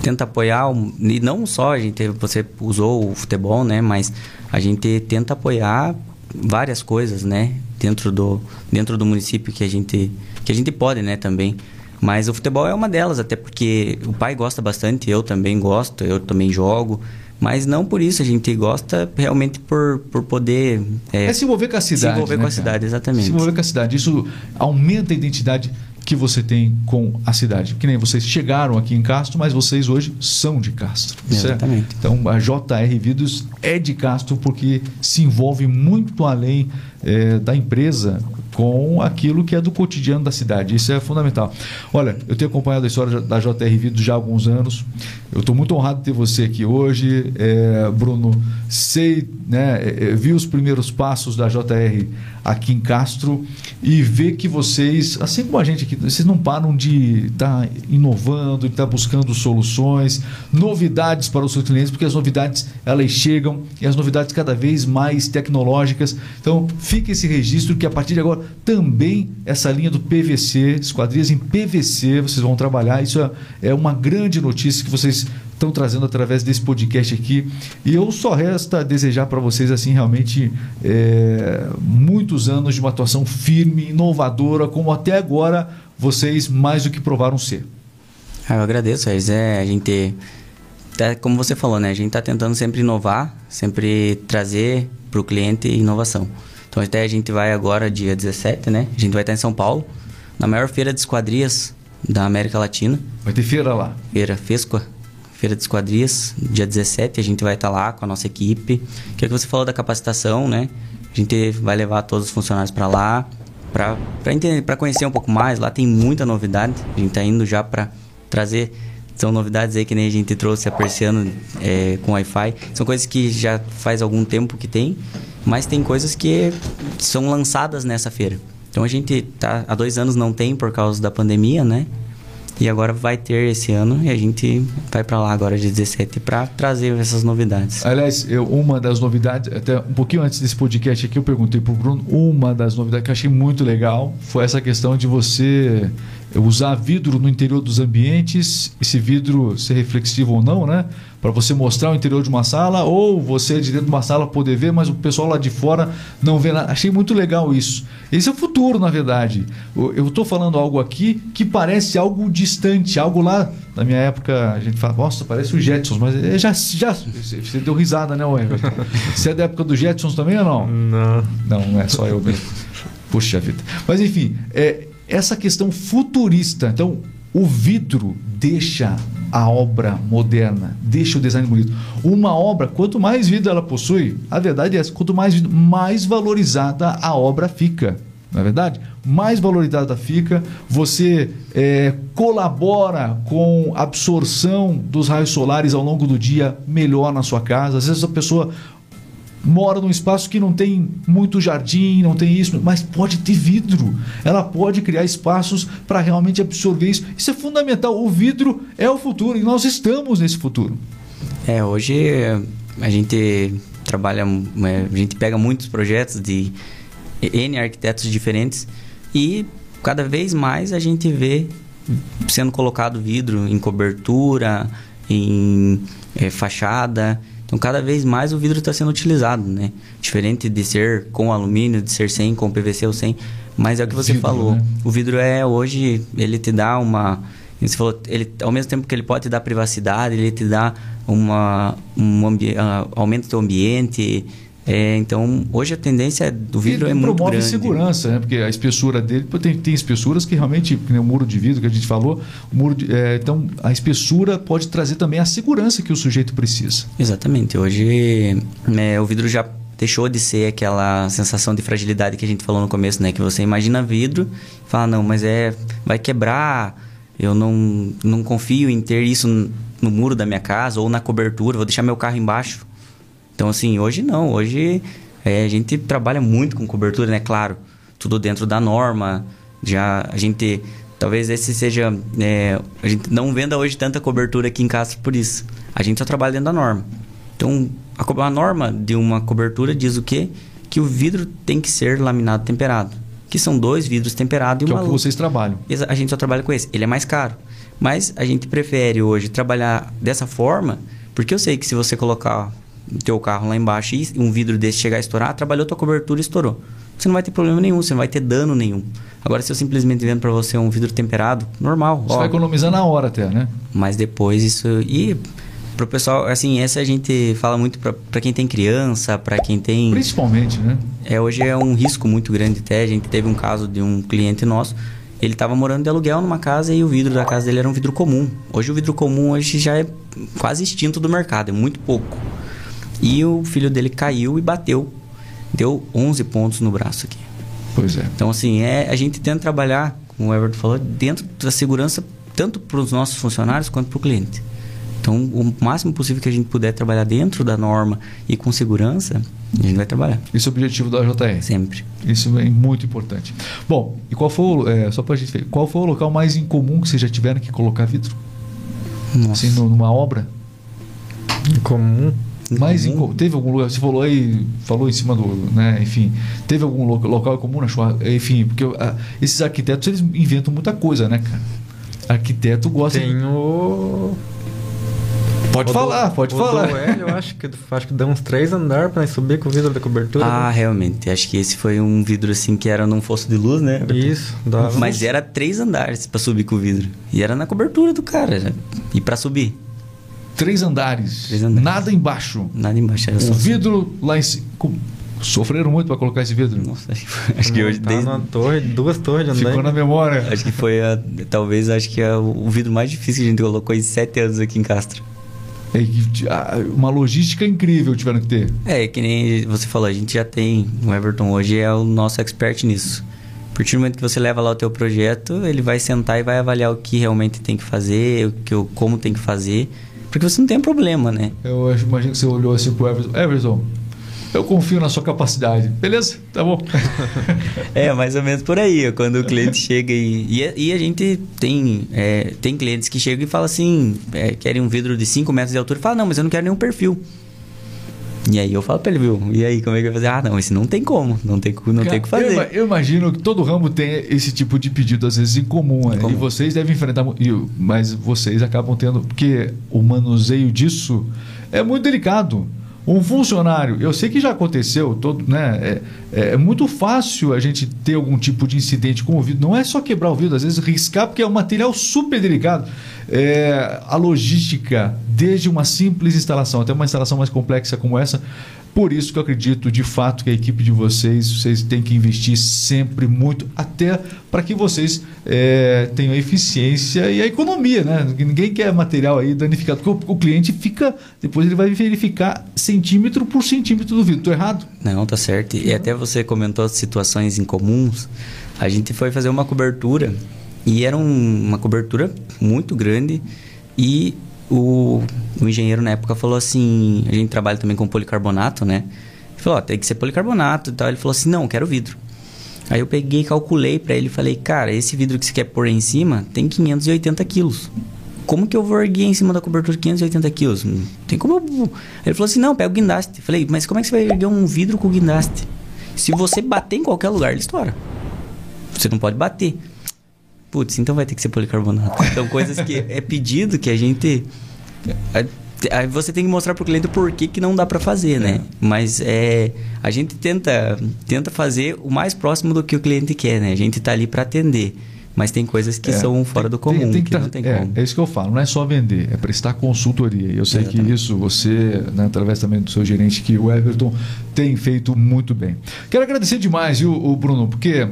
B: tenta apoiar, e não só a gente, você usou o futebol, né? Mas a gente tenta apoiar várias coisas, né? Dentro do, dentro do município que a gente, que a gente pode, né? Também. Mas o futebol é uma delas, até porque o pai gosta bastante, eu também gosto, eu também jogo. Mas não por isso, a gente gosta realmente por, por poder...
A: É, é se envolver com a cidade, Se
B: envolver
A: né,
B: com a cidade, exatamente.
A: Se envolver com a cidade. Isso aumenta a identidade que você tem com a cidade. Que nem vocês chegaram aqui em Castro, mas vocês hoje são de Castro.
B: Exatamente.
A: Certo? Então a JR Vidros é de Castro porque se envolve muito além é, da empresa com aquilo que é do cotidiano da cidade. Isso é fundamental. Olha, eu tenho acompanhado a história da JR Vidros já há alguns anos. Eu estou muito honrado de ter você aqui hoje, é, Bruno. Sei, né, é, vi os primeiros passos da JR aqui em Castro e ver que vocês, assim como a gente aqui, vocês não param de estar tá inovando, de estar tá buscando soluções, novidades para os seus clientes, porque as novidades elas chegam e as novidades cada vez mais tecnológicas. Então, fique esse registro que a partir de agora também essa linha do PVC, esquadrias em PVC, vocês vão trabalhar. Isso é, é uma grande notícia que vocês estão trazendo através desse podcast aqui. E eu só resta desejar para vocês, assim, realmente é, muitos anos de uma atuação firme, inovadora, como até agora vocês mais do que provaram ser.
B: Ah, eu agradeço, é, a gente, tá, como você falou, né? A gente está tentando sempre inovar, sempre trazer para o cliente inovação. Então até a gente vai agora, dia 17, né? A gente vai estar em São Paulo, na maior feira de esquadrias da América Latina.
A: Vai ter feira lá?
B: Feira Fesqua. Feira de Esquadrias, dia 17, a gente vai estar lá com a nossa equipe. Que é que você falou da capacitação, né? A gente vai levar todos os funcionários para lá, para entender, para conhecer um pouco mais. Lá tem muita novidade. A gente está indo já para trazer são novidades aí que nem a gente trouxe a Persiano é, com Wi-Fi. São coisas que já faz algum tempo que tem, mas tem coisas que são lançadas nessa feira. Então a gente tá há dois anos não tem por causa da pandemia, né? E agora vai ter esse ano e a gente vai para lá agora de 17 para trazer essas novidades.
A: Aliás, eu, uma das novidades, até um pouquinho antes desse podcast aqui, eu perguntei para o Bruno, uma das novidades que eu achei muito legal foi essa questão de você usar vidro no interior dos ambientes, esse vidro ser reflexivo ou não, né? Para você mostrar o interior de uma sala, ou você de dentro de uma sala poder ver, mas o pessoal lá de fora não vê nada. Achei muito legal isso. Esse é o futuro, na verdade. Eu estou falando algo aqui que parece algo distante, algo lá. Na minha época, a gente fala, nossa, parece o Jetsons, mas é já, já. Você deu risada, né, Everton? Você é da época do Jetsons também ou não?
C: Não.
A: Não, não é só eu mesmo. Puxa vida. Mas enfim, é, essa questão futurista. Então, o vidro deixa a obra moderna, deixa o design bonito. Uma obra, quanto mais vidro ela possui, a verdade é essa, quanto mais vidro, mais valorizada a obra fica. Não é verdade? Mais valorizada fica, você é, colabora com a absorção dos raios solares ao longo do dia melhor na sua casa. Às vezes a pessoa mora num espaço que não tem muito jardim, não tem isso, mas pode ter vidro. Ela pode criar espaços para realmente absorver isso. Isso é fundamental. O vidro é o futuro e nós estamos nesse futuro.
B: É, hoje a gente trabalha, é, a gente pega muitos projetos de N arquitetos diferentes e cada vez mais a gente vê sendo colocado vidro em cobertura, em é, fachada. Então, cada vez mais o vidro está sendo utilizado, né? Diferente de ser com alumínio, de ser sem, com PVC ou sem. Mas é o que você
A: Vidro,
B: falou.
A: né?
B: O vidro é, hoje, ele te dá uma... Você falou, ele, ao mesmo tempo que ele pode te dar privacidade, ele te dá uma, um ambi ah, aumento do ambiente. É, então, hoje a tendência do vidro
A: Ele
B: é muito
A: promove
B: grande.
A: segurança, né? Porque a espessura dele tem, tem espessuras que realmente, nem o muro de vidro que a gente falou, o muro de- é, então a espessura pode trazer também a segurança que o sujeito precisa.
B: Exatamente. Hoje né, o vidro já deixou de ser aquela sensação de fragilidade que a gente falou no começo, né? Que você imagina vidro e fala, não, mas é. vai quebrar, eu não, não confio em ter isso no muro da minha casa ou na cobertura, vou deixar meu carro embaixo. Então, assim, hoje não. Hoje é, a gente trabalha muito com cobertura, né? Claro, tudo dentro da norma. Já a gente. Talvez esse seja. é, a gente não venda hoje tanta cobertura aqui em Castro por isso. A gente só trabalha dentro da norma. Então, a, a norma de uma cobertura diz o quê? Que o vidro tem que ser laminado temperado. Que são dois vidros temperados e
A: Que é
B: uma
A: o que vocês trabalham.
B: A gente só trabalha com esse. Ele é mais caro. Mas a gente prefere hoje trabalhar dessa forma, porque eu sei que se você colocar teu carro lá embaixo e um vidro desse chegar a estourar, trabalhou tua cobertura e estourou. Você não vai ter problema nenhum, você não vai ter dano nenhum. Agora, se eu simplesmente vendo para você um vidro temperado, normal.
A: Você
B: ó,
A: vai economizar na hora até, né?
B: mas depois isso. E pro pessoal, assim, essa a gente fala muito pra pra quem tem criança, pra quem tem.
A: Principalmente, né?
B: É, hoje é um risco muito grande até. A gente teve um caso de um cliente nosso. Ele estava morando de aluguel numa casa e o vidro da casa dele era um vidro comum. Hoje o vidro comum hoje já é quase extinto do mercado, é muito pouco. E o filho dele caiu e bateu. Deu 11 pontos no braço aqui.
A: Pois é.
B: Então, assim, é, a gente tenta trabalhar, como o Everton falou, dentro da segurança, tanto para os nossos funcionários quanto para o cliente. Então, o máximo possível que a gente puder trabalhar dentro da norma e com segurança, a gente vai trabalhar.
A: Esse é o objetivo da JR.
B: Sempre.
A: Isso é muito importante. Bom, e qual foi, o- é, só pra gente ver, qual foi o local mais incomum que vocês já tiveram que colocar vidro?
B: Nossa.
A: Assim, numa obra?
C: Comum.
A: Mais
B: incomum.
A: Teve algum lugar, você falou aí, falou em cima do, né, enfim, teve algum lo- local comum na churrasca, enfim, porque ah, esses arquitetos, eles inventam muita coisa, né, cara? Arquiteto gosta
C: Tem
A: de...
C: o.
A: Pode
C: o
A: falar,
C: do-
A: pode
C: o
A: falar.
C: Do Hélio, eu acho que, acho que dá uns três andares pra subir com o vidro da cobertura.
B: Ah, realmente. Acho que esse foi um vidro assim que era num fosso de luz, né?
C: Isso, dava.
B: Mas era três andares para subir com o vidro. E era na cobertura do cara. E para subir,
A: Três andares,
B: Três andares.
A: nada embaixo.
B: nada embaixo. Era só
A: O vidro lá em cima. Sofreram muito para colocar esse vidro?
B: Nossa, acho que, foi- acho que hoje
C: tá
B: desde,
C: torre, duas torres de
A: Ficou na memória.
B: Acho que foi a, talvez acho que é o vidro mais difícil que a gente colocou em sete anos aqui em Castro.
A: É uma logística incrível tiveram que ter.
B: É, que nem você falou, a gente já tem, o Everton hoje é o nosso expert nisso. A partir do momento que você leva lá o teu projeto, ele vai sentar e vai avaliar o que realmente tem que fazer, o que, o- como tem que fazer, porque você não tem problema, né?
A: Eu imagino que você olhou assim pro Everson. Everson, eu confio na sua capacidade. Beleza? Tá bom.
B: É, mais ou menos por aí, quando o cliente chega e, e, a- e a gente tem, é, tem clientes que chegam e falam assim, é, querem um vidro de 5 metros de altura e falam, não, mas eu não quero nenhum perfil. E aí eu falo pra ele, viu? E aí, como é que vai fazer? Ah, não, esse não tem como, não tem, não tem o que
A: Cara, eu
B: fazer.
A: Eu, imagino que todo ramo tem esse tipo de pedido, às vezes, em comum. né? E vocês devem enfrentar. Mas vocês acabam tendo. Porque o manuseio disso é muito delicado. Um funcionário, eu sei que já aconteceu, todo, né? É, é muito fácil a gente ter algum tipo de incidente com o vidro. Não é só quebrar o vidro, às vezes riscar, porque é um material super delicado. É, a logística, desde uma simples instalação até uma instalação mais complexa como essa, por isso que eu acredito de fato que a equipe de vocês, vocês têm que investir sempre muito, até para que vocês é, tenham a eficiência e a economia, né? Ninguém quer material aí danificado, porque o, o cliente fica, depois ele vai verificar centímetro por centímetro do vidro. Estou errado?
B: Não, tá certo. E até você comentou situações incomuns. A gente foi fazer uma cobertura e era um- uma cobertura muito grande e o, o engenheiro na época falou assim, a gente trabalha também com policarbonato, né? Ele falou, ó, tem que ser policarbonato e tal. Ele falou assim, não, quero vidro. Aí eu peguei, calculei pra ele e falei, cara, esse vidro que você quer pôr em cima tem 580 quilos. Como que eu vou erguer em cima da cobertura 580 quilos? Não tem como eu... Ele falou assim, não, pega o guindaste. Falei, mas como é que você vai erguer um vidro com guindaste? Se você bater em qualquer lugar, ele estoura. Você não pode bater. Putz, então vai ter que ser policarbonato. Então, coisas que é pedido que a gente... é, Aí você tem que mostrar pro cliente por que, que não dá para fazer, né? Mas é, a gente tenta, tenta fazer o mais próximo do que o cliente quer, né? A gente tá ali para atender. Mas tem coisas que
A: É,
B: são fora do comum,
A: Tem, tem
B: que,
A: tá-
B: não tem
A: é,
B: como.
A: é isso que eu falo, não é só vender, é prestar consultoria. E Eu sei que isso você, né, através também do seu gerente, que o Everton, tem feito muito bem. Quero agradecer demais, viu, o Bruno, porque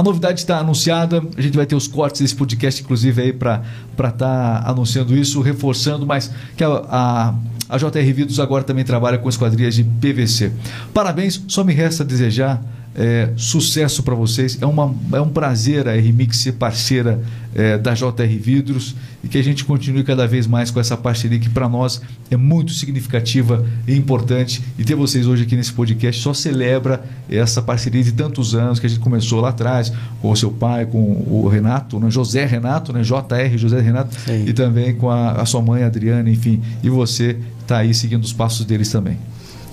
A: a novidade está anunciada, a gente vai ter os cortes desse podcast, inclusive, aí para estar anunciando isso, reforçando, mas que a, a, a JR Vidros agora também trabalha com esquadrias de PVC. Parabéns, só me resta desejar é, sucesso para vocês. É, uma, é um prazer a RMix ser parceira é, da JR Vidros e que a gente continue cada vez mais com essa parceria que para nós é muito significativa e importante. E ter vocês hoje aqui nesse podcast só celebra essa parceria de tantos anos que a gente começou lá atrás com o seu pai, com o Renato, né? José Renato, né? JR José Renato,
B: aí.
A: e também com a, a sua mãe Adriana, enfim. E você está aí seguindo os passos deles também.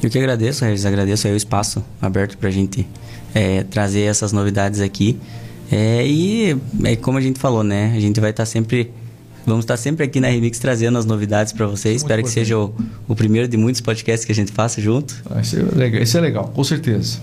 B: Eu que agradeço, Regis, agradeço aí o espaço aberto pra gente é, trazer essas novidades aqui. É, e é como a gente falou, né? A gente vai estar sempre. Vamos estar sempre aqui na Remix trazendo as novidades para vocês.
A: Muito
B: Espero que
A: importante.
B: seja o, o primeiro de muitos podcasts que a gente faça junto.
A: Ah, Isso é legal, isso é legal, com certeza.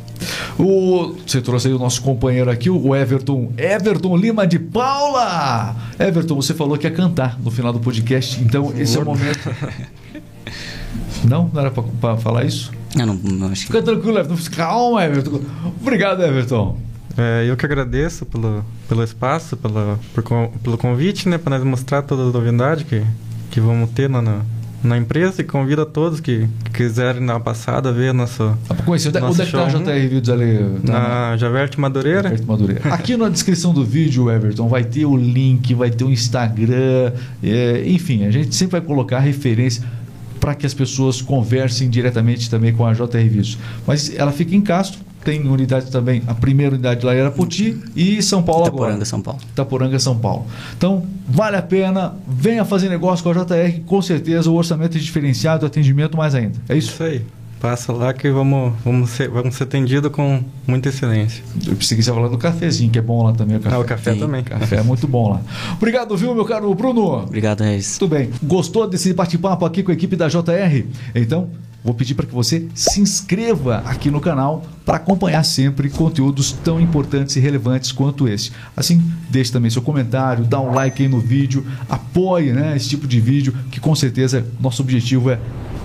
A: O, você trouxe aí o nosso companheiro aqui, o Everton. Everton Lima de Paula! Everton, você falou que ia cantar no final do podcast, então esse é o momento. Não? Não era para falar isso?
B: Eu não, não acho que.
A: Fica tranquilo, Everton. Calma, Everton. Obrigado, Everton.
C: É, eu que agradeço pelo, pelo espaço, pela, por pelo convite, né? Para nós mostrar toda a novidade que, que vamos ter na, na, na empresa e convido a todos que, que quiserem dar uma passada, ver nosso,
A: Dá pra conhecer.
C: Nosso
A: onde é que tá a. JR Vídeos ali? Tá
C: na Javerte Madureira.
A: Everton Madureira. Aqui na descrição do vídeo, Everton, vai ter o link, vai ter o Instagram, é, enfim, a gente sempre vai colocar referência para que as pessoas conversem diretamente também com a JR Vídeos. Mas ela fica em Castro, tem unidade também, a primeira unidade lá era Poti e São Paulo agora.
B: Itaporanga, São Paulo.
A: Itaporanga, São Paulo. Então, vale a pena, venha fazer negócio com a JR, com certeza o orçamento é diferenciado, o atendimento mais ainda. É isso?
C: Isso aí. Passa lá que vamos, vamos, ser, vamos ser atendidos com muita excelência.
A: Eu pensei que você ia falar do cafezinho, que é bom lá também o café.
C: Ah, o café
B: Sim.
C: também.
A: Café é muito bom lá. Obrigado, viu, meu caro Bruno?
B: Obrigado, Regis.
A: Muito bem. Gostou desse bate-papo aqui com a equipe da JR? Então, vou pedir para que você se inscreva aqui no canal para acompanhar sempre conteúdos tão importantes e relevantes quanto esse. Assim, deixe também seu comentário, dá um like aí no vídeo, apoie né, esse tipo de vídeo, que com certeza nosso objetivo é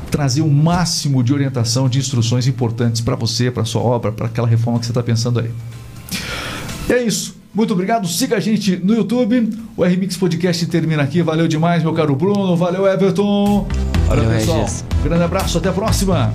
A: trazer o máximo de orientação, de instruções importantes para você, para sua obra, para aquela reforma que você está pensando aí. E é isso. Muito obrigado. Siga a gente no YouTube. O RMix Podcast termina aqui. Valeu demais, meu caro Bruno. Valeu, Everton.
B: Valeu,
A: pessoal.
B: Regis.
A: Grande abraço. Até a próxima.